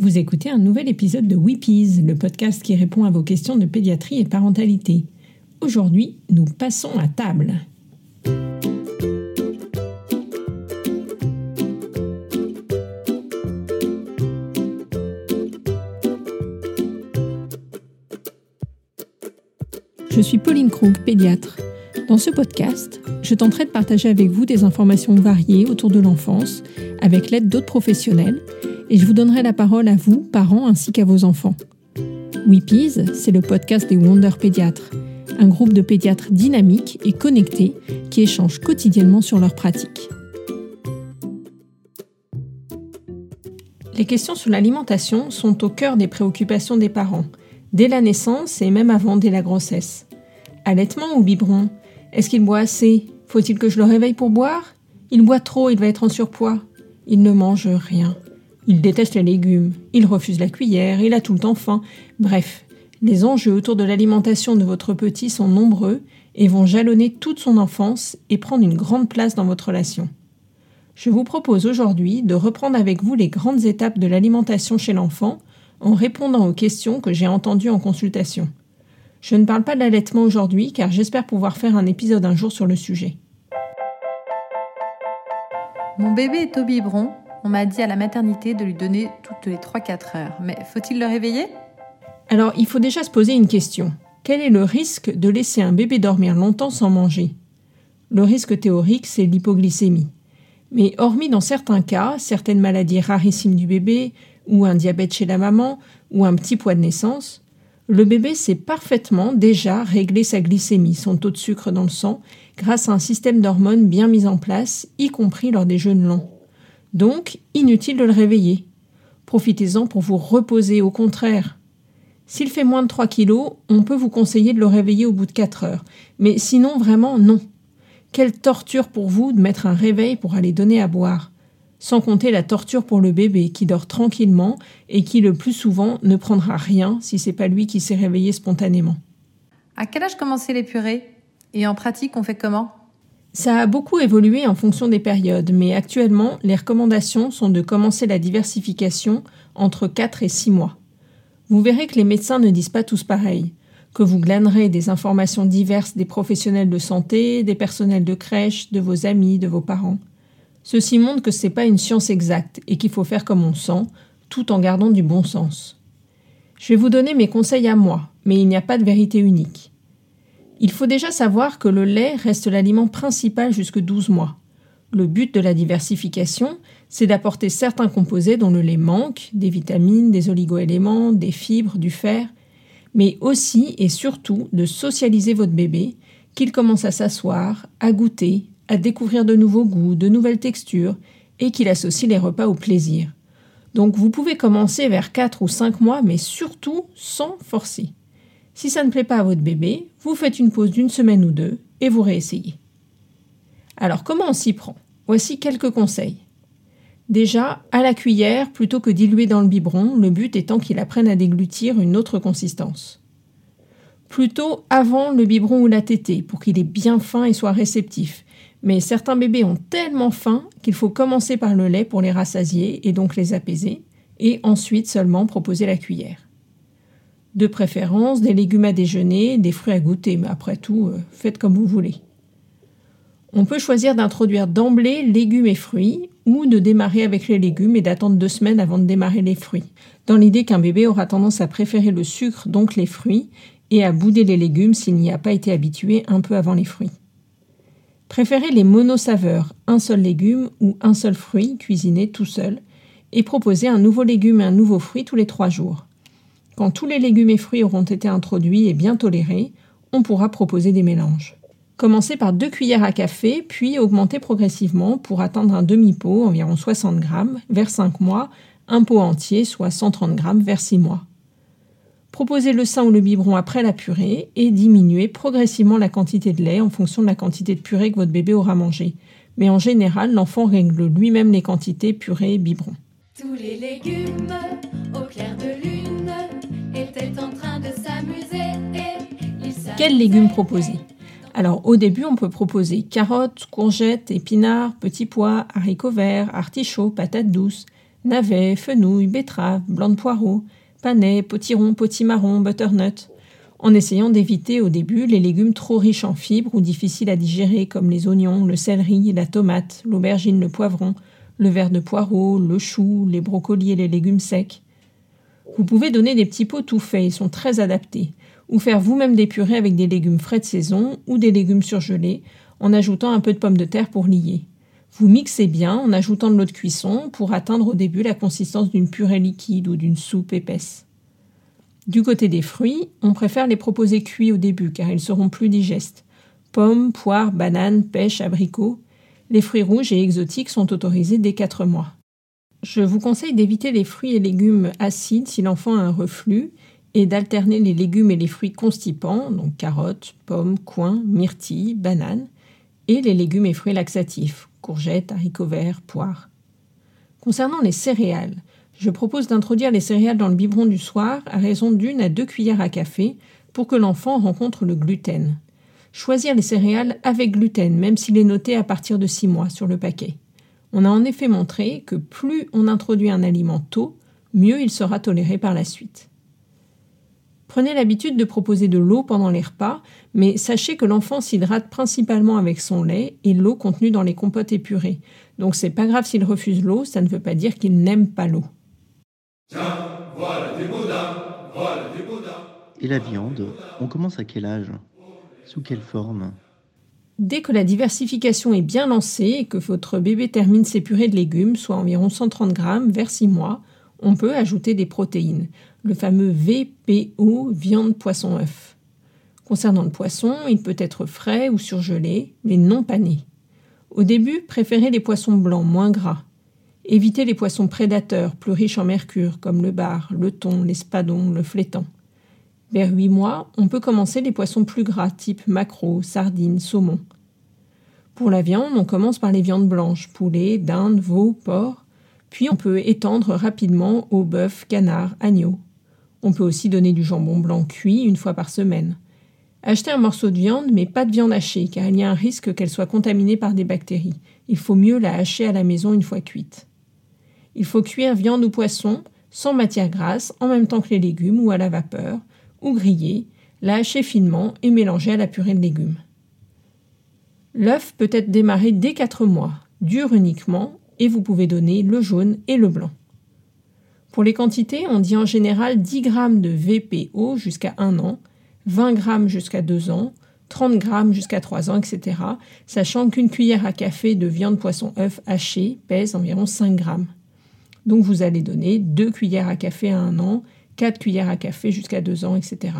Vous écoutez un nouvel épisode de Weepies, le podcast qui répond à vos questions de pédiatrie et parentalité. Aujourd'hui, nous passons à table. Je suis Pauline Krug, pédiatre. Dans ce podcast, je tenterai de partager avec vous des informations variées autour de l'enfance, avec l'aide d'autres professionnels, et je vous donnerai la parole à vous, parents, ainsi qu'à vos enfants. Weepies, c'est le podcast des Wonder Pédiatres, un groupe de pédiatres dynamiques et connectés qui échangent quotidiennement sur leurs pratiques. Les questions sur l'alimentation sont au cœur des préoccupations des parents, dès la naissance et même avant, dès la grossesse. Allaitement ou biberon? Est-ce qu'il boit assez? Faut-il que je le réveille pour boire? Il boit trop, il va être en surpoids. Il ne mange rien. Il déteste les légumes, il refuse la cuillère, il a tout le temps faim. Bref, les enjeux autour de l'alimentation de votre petit sont nombreux et vont jalonner toute son enfance et prendre une grande place dans votre relation. Je vous propose aujourd'hui de reprendre avec vous les grandes étapes de l'alimentation chez l'enfant en répondant aux questions que j'ai entendues en consultation. Je ne parle pas de l'allaitement aujourd'hui car j'espère pouvoir faire un épisode un jour sur le sujet. Mon bébé est au biberon on m'a dit à la maternité de lui donner toutes les 3-4 heures. Mais faut-il le réveiller? Alors, il faut déjà se poser une question. Quel est le risque de laisser un bébé dormir longtemps sans manger? Le risque théorique, c'est l'hypoglycémie. Mais hormis dans certains cas, certaines maladies rarissimes du bébé, ou un diabète chez la maman, ou un petit poids de naissance, le bébé sait parfaitement déjà régler sa glycémie, son taux de sucre dans le sang, grâce à un système d'hormones bien mis en place, y compris lors des jeûnes longs. Donc, inutile de le réveiller. Profitez-en pour vous reposer, au contraire. S'il fait moins de 3 kilos, on peut vous conseiller de le réveiller au bout de 4 heures. Mais sinon, vraiment, non. Quelle torture pour vous de mettre un réveil pour aller donner à boire. Sans compter la torture pour le bébé qui dort tranquillement et qui le plus souvent ne prendra rien si c'est pas lui qui s'est réveillé spontanément. À quel âge commencer les purées? Et en pratique, on fait comment? Ça a beaucoup évolué en fonction des périodes, mais actuellement, les recommandations sont de commencer la diversification entre 4 et 6 mois. Vous verrez que les médecins ne disent pas tous pareil, que vous glanerez des informations diverses des professionnels de santé, des personnels de crèche, de vos amis, de vos parents. Ceci montre que ce n'est pas une science exacte et qu'il faut faire comme on sent, tout en gardant du bon sens. Je vais vous donner mes conseils à moi, mais il n'y a pas de vérité unique. Il faut déjà savoir que le lait reste l'aliment principal jusque 12 mois. Le but de la diversification, c'est d'apporter certains composés dont le lait manque, des vitamines, des oligoéléments, des fibres, du fer, mais aussi et surtout de socialiser votre bébé, qu'il commence à s'asseoir, à goûter, à découvrir de nouveaux goûts, de nouvelles textures, et qu'il associe les repas au plaisir. Donc vous pouvez commencer vers 4 ou 5 mois, mais surtout sans forcer. Si ça ne plaît pas à votre bébé, vous faites une pause d'une semaine ou deux et vous réessayez. Alors comment on s'y prend? Voici quelques conseils. Déjà, à la cuillère plutôt que diluer dans le biberon, le but étant qu'il apprenne à déglutir une autre consistance. Plutôt avant le biberon ou la tétée pour qu'il ait bien faim et soit réceptif. Mais certains bébés ont tellement faim qu'il faut commencer par le lait pour les rassasier et donc les apaiser, et ensuite seulement proposer la cuillère. De préférence, des légumes à déjeuner, des fruits à goûter, mais après tout, euh, faites comme vous voulez. On peut choisir d'introduire d'emblée légumes et fruits ou de démarrer avec les légumes et d'attendre deux semaines avant de démarrer les fruits, dans l'idée qu'un bébé aura tendance à préférer le sucre, donc les fruits, et à bouder les légumes s'il n'y a pas été habitué un peu avant les fruits. Préférez les monosaveurs, un seul légume ou un seul fruit cuisiné tout seul, et proposez un nouveau légume et un nouveau fruit tous les trois jours. Quand tous les légumes et fruits auront été introduits et bien tolérés, on pourra proposer des mélanges. Commencez par deux cuillères à café, puis augmentez progressivement pour atteindre un demi-pot, environ 60 grammes, vers 5 mois, un pot entier, soit 130 grammes, vers 6 mois. Proposez le sein ou le biberon après la purée et diminuez progressivement la quantité de lait en fonction de la quantité de purée que votre bébé aura mangé. Mais en général, l'enfant règle lui-même les quantités purée et biberon. Tous les légumes au clair de Quels légumes proposer? Alors au début, on peut proposer carottes, courgettes, épinards, petits pois, haricots verts, artichauts, patates douces, navets, fenouil, betteraves, blanc de poireaux, panais, potiron, potimarron, butternut, en essayant d'éviter au début les légumes trop riches en fibres ou difficiles à digérer comme les oignons, le céleri, la tomate, l'aubergine, le poivron, le verre de poireau, le chou, les brocolis et les légumes secs. Vous pouvez donner des petits pots tout faits, ils sont très adaptés, ou faire vous-même des purées avec des légumes frais de saison ou des légumes surgelés en ajoutant un peu de pommes de terre pour lier. Vous mixez bien en ajoutant de l'eau de cuisson pour atteindre au début la consistance d'une purée liquide ou d'une soupe épaisse. Du côté des fruits, on préfère les proposer cuits au début car ils seront plus digestes. Pommes, poires, bananes, pêches, abricots. Les fruits rouges et exotiques sont autorisés dès 4 mois. Je vous conseille d'éviter les fruits et légumes acides si l'enfant a un reflux et d'alterner les légumes et les fruits constipants, donc carottes, pommes, coins, myrtilles, bananes, et les légumes et fruits laxatifs, courgettes, haricots verts, poires. Concernant les céréales, je propose d'introduire les céréales dans le biberon du soir à raison d'une à deux cuillères à café pour que l'enfant rencontre le gluten. Choisir les céréales avec gluten, même s'il est noté à partir de 6 mois sur le paquet. On a en effet montré que plus on introduit un aliment tôt, mieux il sera toléré par la suite. Prenez l'habitude de proposer de l'eau pendant les repas, mais sachez que l'enfant s'hydrate principalement avec son lait et l'eau contenue dans les compotes épurées. Donc c'est pas grave s'il refuse l'eau, ça ne veut pas dire qu'il n'aime pas l'eau. voilà des voilà des Et la viande, on commence à quel âge? Sous quelle forme? Dès que la diversification est bien lancée et que votre bébé termine ses purées de légumes, soit environ 130 grammes vers 6 mois, on peut ajouter des protéines le fameux VPO viande poisson œuf. Concernant le poisson, il peut être frais ou surgelé, mais non pané. Au début, préférez les poissons blancs moins gras. Évitez les poissons prédateurs plus riches en mercure comme le bar, le thon, l'espadon, le flétan. Vers 8 mois, on peut commencer les poissons plus gras type maquereau, sardines, saumon. Pour la viande, on commence par les viandes blanches, poulet, dinde, veau, porc, puis on peut étendre rapidement au bœuf, canard, agneau. On peut aussi donner du jambon blanc cuit une fois par semaine. Achetez un morceau de viande, mais pas de viande hachée, car il y a un risque qu'elle soit contaminée par des bactéries. Il faut mieux la hacher à la maison une fois cuite. Il faut cuire viande ou poisson sans matière grasse en même temps que les légumes ou à la vapeur, ou griller, la hacher finement et mélanger à la purée de légumes. L'œuf peut être démarré dès 4 mois, dur uniquement, et vous pouvez donner le jaune et le blanc. Pour les quantités, on dit en général 10 g de VPO jusqu'à 1 an, 20 g jusqu'à 2 ans, 30 g jusqu'à 3 ans, etc., sachant qu'une cuillère à café de viande poisson œuf haché pèse environ 5 g. Donc vous allez donner 2 cuillères à café à 1 an, 4 cuillères à café jusqu'à 2 ans, etc.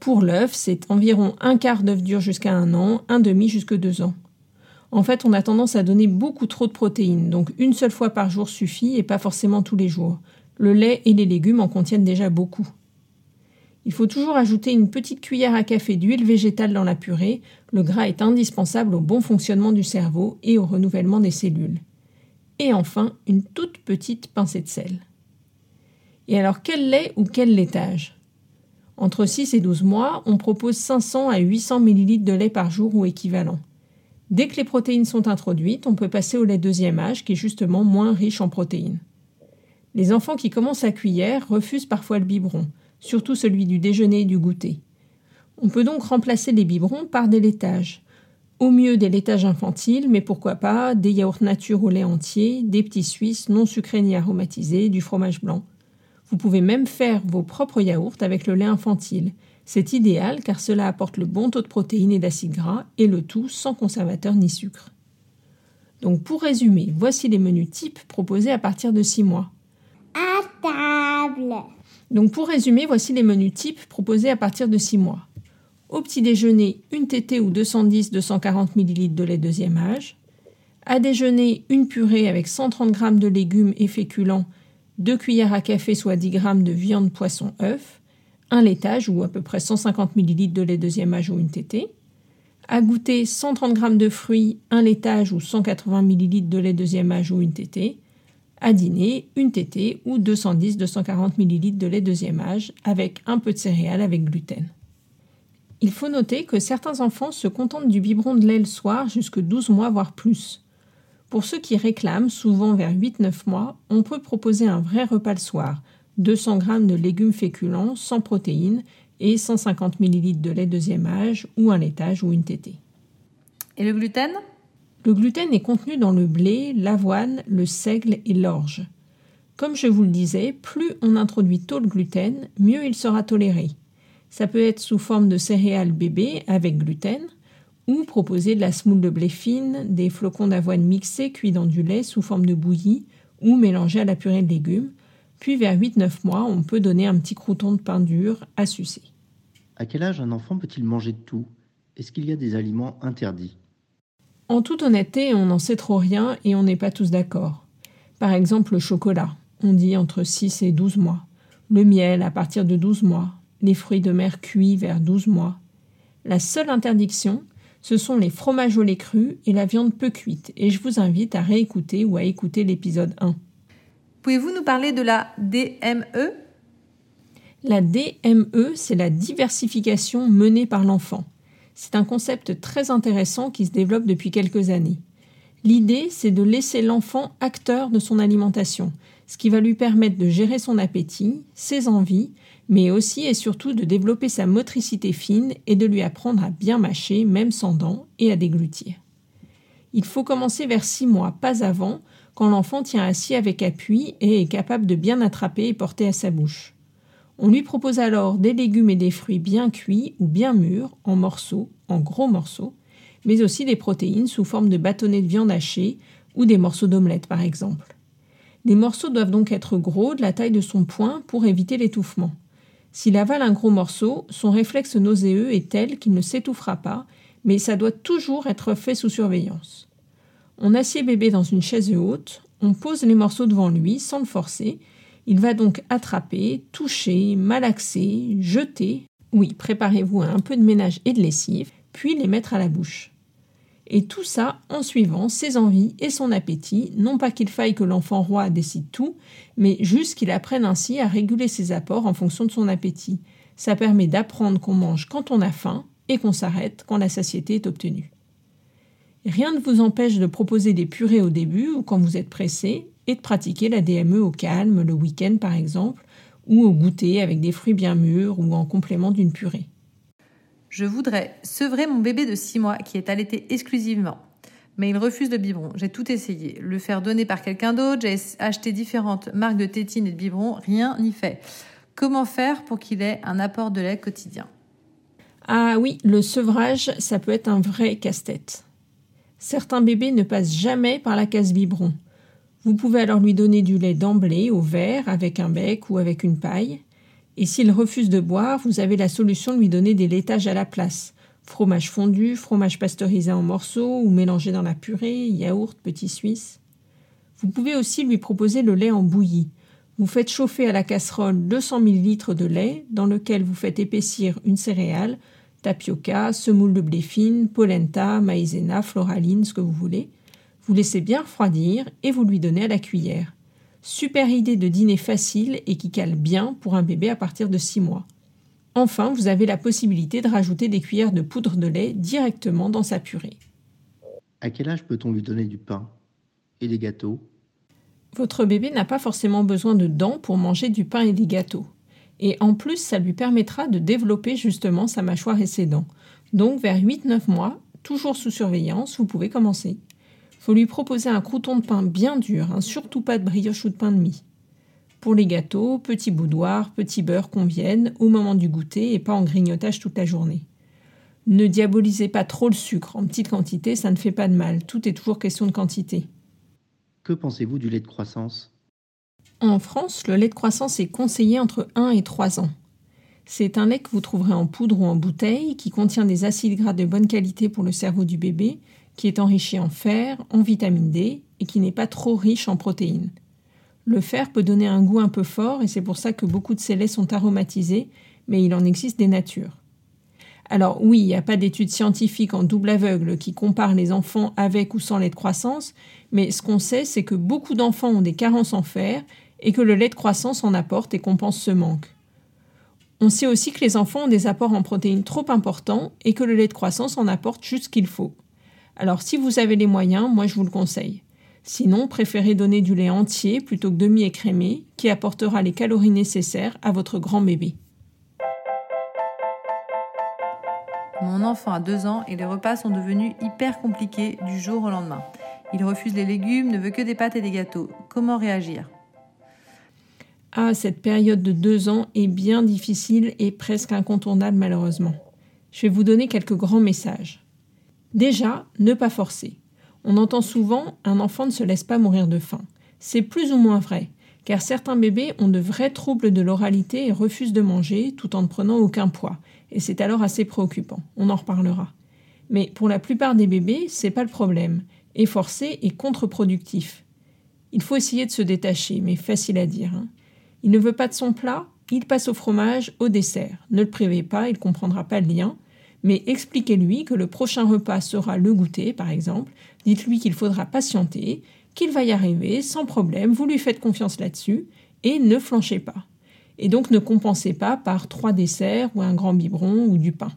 Pour l'œuf, c'est environ un quart d'œuf dur jusqu'à 1 an, un demi jusqu'à 2 ans. En fait, on a tendance à donner beaucoup trop de protéines, donc une seule fois par jour suffit et pas forcément tous les jours. Le lait et les légumes en contiennent déjà beaucoup. Il faut toujours ajouter une petite cuillère à café d'huile végétale dans la purée. Le gras est indispensable au bon fonctionnement du cerveau et au renouvellement des cellules. Et enfin, une toute petite pincée de sel. Et alors, quel lait ou quel laitage? Entre 6 et 12 mois, on propose 500 à 800 ml de lait par jour ou équivalent. Dès que les protéines sont introduites, on peut passer au lait deuxième âge qui est justement moins riche en protéines. Les enfants qui commencent à cuillère refusent parfois le biberon, surtout celui du déjeuner et du goûter. On peut donc remplacer les biberons par des laitages. Au mieux des laitages infantiles, mais pourquoi pas des yaourts nature au lait entier, des petits suisses non sucrés ni aromatisés, du fromage blanc. Vous pouvez même faire vos propres yaourts avec le lait infantile. C'est idéal car cela apporte le bon taux de protéines et d'acides gras et le tout sans conservateur ni sucre. Donc pour résumer, voici les menus types proposés à partir de 6 mois table. Donc pour résumer, voici les menus types proposés à partir de 6 mois. Au petit déjeuner, une tétée ou 210-240 ml de lait deuxième âge. À déjeuner, une purée avec 130 g de légumes et féculents, 2 cuillères à café soit 10 g de viande, poisson, œuf, un laitage ou à peu près 150 ml de lait deuxième âge ou une tétée. À goûter, 130 g de fruits, un laitage ou 180 ml de lait deuxième âge ou une tétée à dîner, une tétée ou 210-240 ml de lait deuxième âge avec un peu de céréales avec gluten. Il faut noter que certains enfants se contentent du biberon de lait le soir jusque 12 mois voire plus. Pour ceux qui réclament, souvent vers 8-9 mois, on peut proposer un vrai repas le soir, 200 g de légumes féculents sans protéines et 150 ml de lait deuxième âge ou un laitage ou une tétée. Et le gluten? Le gluten est contenu dans le blé, l'avoine, le seigle et l'orge. Comme je vous le disais, plus on introduit tôt le gluten, mieux il sera toléré. Ça peut être sous forme de céréales bébés avec gluten, ou proposer de la semoule de blé fine, des flocons d'avoine mixés cuits dans du lait sous forme de bouillie, ou mélangés à la purée de légumes. Puis vers 8-9 mois, on peut donner un petit crouton de pain dur à sucer. À quel âge un enfant peut-il manger de tout? Est-ce qu'il y a des aliments interdits? En toute honnêteté, on n'en sait trop rien et on n'est pas tous d'accord. Par exemple, le chocolat on dit entre 6 et 12 mois. Le miel à partir de 12 mois. Les fruits de mer cuits vers 12 mois. La seule interdiction, ce sont les fromages au lait cru et la viande peu cuite, et je vous invite à réécouter ou à écouter l'épisode 1. Pouvez-vous nous parler de la DME La DME, c'est la diversification menée par l'enfant. C'est un concept très intéressant qui se développe depuis quelques années. L'idée, c'est de laisser l'enfant acteur de son alimentation, ce qui va lui permettre de gérer son appétit, ses envies, mais aussi et surtout de développer sa motricité fine et de lui apprendre à bien mâcher, même sans dents, et à déglutir. Il faut commencer vers six mois, pas avant, quand l'enfant tient assis avec appui et est capable de bien attraper et porter à sa bouche. On lui propose alors des légumes et des fruits bien cuits ou bien mûrs, en morceaux, en gros morceaux, mais aussi des protéines sous forme de bâtonnets de viande hachée ou des morceaux d'omelette par exemple. Les morceaux doivent donc être gros, de la taille de son poing, pour éviter l'étouffement. S'il avale un gros morceau, son réflexe nauséeux est tel qu'il ne s'étouffera pas, mais ça doit toujours être fait sous surveillance. On assied bébé dans une chaise haute, on pose les morceaux devant lui sans le forcer. Il va donc attraper, toucher, malaxer, jeter. Oui, préparez-vous à un peu de ménage et de lessive, puis les mettre à la bouche et tout ça en suivant ses envies et son appétit, non pas qu'il faille que l'enfant roi décide tout, mais juste qu'il apprenne ainsi à réguler ses apports en fonction de son appétit. Ça permet d'apprendre qu'on mange quand on a faim et qu'on s'arrête quand la satiété est obtenue. Rien ne vous empêche de proposer des purées au début ou quand vous êtes pressé et de pratiquer la DME au calme le week-end par exemple, ou au goûter avec des fruits bien mûrs ou en complément d'une purée. Je voudrais sevrer mon bébé de 6 mois qui est allaité exclusivement. Mais il refuse le biberon. J'ai tout essayé. Le faire donner par quelqu'un d'autre, j'ai acheté différentes marques de tétines et de biberons, rien n'y fait. Comment faire pour qu'il ait un apport de lait quotidien? Ah oui, le sevrage, ça peut être un vrai casse-tête. Certains bébés ne passent jamais par la case biberon. Vous pouvez alors lui donner du lait d'emblée au verre avec un bec ou avec une paille. Et s'il refuse de boire, vous avez la solution de lui donner des laitages à la place. Fromage fondu, fromage pasteurisé en morceaux ou mélangé dans la purée, yaourt, petit suisse. Vous pouvez aussi lui proposer le lait en bouillie. Vous faites chauffer à la casserole 200 ml de lait dans lequel vous faites épaissir une céréale, tapioca, semoule de blé fine, polenta, maïzena, floraline, ce que vous voulez. Vous laissez bien refroidir et vous lui donnez à la cuillère. Super idée de dîner facile et qui cale bien pour un bébé à partir de 6 mois. Enfin, vous avez la possibilité de rajouter des cuillères de poudre de lait directement dans sa purée. À quel âge peut-on lui donner du pain et des gâteaux? Votre bébé n'a pas forcément besoin de dents pour manger du pain et des gâteaux. Et en plus, ça lui permettra de développer justement sa mâchoire et ses dents. Donc vers 8-9 mois, toujours sous surveillance, vous pouvez commencer faut lui proposer un crouton de pain bien dur, hein, surtout pas de brioche ou de pain de mie. Pour les gâteaux, petit boudoir, petit beurre conviennent au moment du goûter et pas en grignotage toute la journée. Ne diabolisez pas trop le sucre, en petite quantité ça ne fait pas de mal, tout est toujours question de quantité. Que pensez-vous du lait de croissance? En France, le lait de croissance est conseillé entre 1 et 3 ans. C'est un lait que vous trouverez en poudre ou en bouteille qui contient des acides gras de bonne qualité pour le cerveau du bébé qui est enrichi en fer, en vitamine D et qui n'est pas trop riche en protéines. Le fer peut donner un goût un peu fort et c'est pour ça que beaucoup de ces laits sont aromatisés, mais il en existe des natures. Alors oui, il n'y a pas d'études scientifiques en double aveugle qui comparent les enfants avec ou sans lait de croissance, mais ce qu'on sait, c'est que beaucoup d'enfants ont des carences en fer et que le lait de croissance en apporte et compense ce manque. On sait aussi que les enfants ont des apports en protéines trop importants et que le lait de croissance en apporte juste ce qu'il faut. Alors si vous avez les moyens, moi je vous le conseille. Sinon, préférez donner du lait entier plutôt que demi-écrémé, qui apportera les calories nécessaires à votre grand bébé. Mon enfant a deux ans et les repas sont devenus hyper compliqués du jour au lendemain. Il refuse les légumes, ne veut que des pâtes et des gâteaux. Comment réagir? Ah, cette période de deux ans est bien difficile et presque incontournable malheureusement. Je vais vous donner quelques grands messages. Déjà, ne pas forcer. On entend souvent un enfant ne se laisse pas mourir de faim. C'est plus ou moins vrai, car certains bébés ont de vrais troubles de l'oralité et refusent de manger tout en ne prenant aucun poids, et c'est alors assez préoccupant. On en reparlera. Mais pour la plupart des bébés, c'est pas le problème, et forcer est contre-productif. Il faut essayer de se détacher, mais facile à dire. Hein. Il ne veut pas de son plat, il passe au fromage, au dessert. Ne le privez pas, il ne comprendra pas le lien mais expliquez-lui que le prochain repas sera le goûter, par exemple. Dites-lui qu'il faudra patienter, qu'il va y arriver sans problème, vous lui faites confiance là-dessus, et ne flanchez pas. Et donc ne compensez pas par trois desserts ou un grand biberon ou du pain.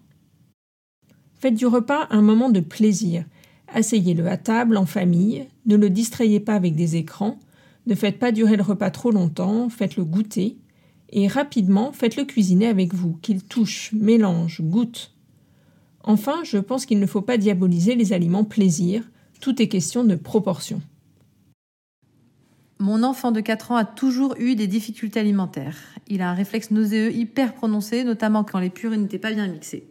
Faites du repas un moment de plaisir. Asseyez-le à table en famille, ne le distrayez pas avec des écrans, ne faites pas durer le repas trop longtemps, faites-le goûter, et rapidement faites-le cuisiner avec vous, qu'il touche, mélange, goûte. Enfin, je pense qu'il ne faut pas diaboliser les aliments plaisir, tout est question de proportion. Mon enfant de 4 ans a toujours eu des difficultés alimentaires. Il a un réflexe nauséeux hyper prononcé, notamment quand les purées n'étaient pas bien mixées.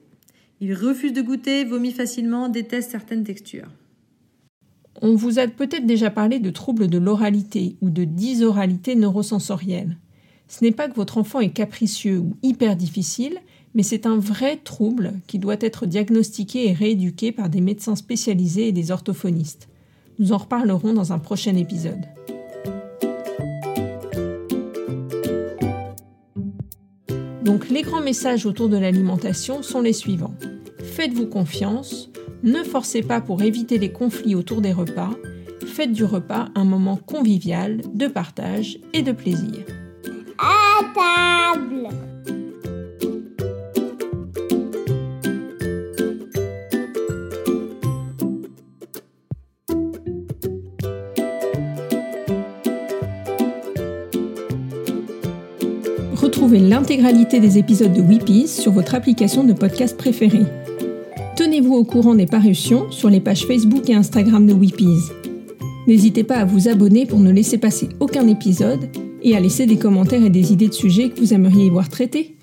Il refuse de goûter, vomit facilement, déteste certaines textures. On vous a peut-être déjà parlé de troubles de l'oralité ou de dysoralité neurosensorielle. Ce n'est pas que votre enfant est capricieux ou hyper difficile, mais c'est un vrai trouble qui doit être diagnostiqué et rééduqué par des médecins spécialisés et des orthophonistes. Nous en reparlerons dans un prochain épisode. Donc les grands messages autour de l'alimentation sont les suivants. Faites-vous confiance, ne forcez pas pour éviter les conflits autour des repas, faites du repas un moment convivial, de partage et de plaisir. À table L'intégralité des épisodes de Weepies sur votre application de podcast préférée. Tenez-vous au courant des parutions sur les pages Facebook et Instagram de Weepies. N'hésitez pas à vous abonner pour ne laisser passer aucun épisode et à laisser des commentaires et des idées de sujets que vous aimeriez voir traités.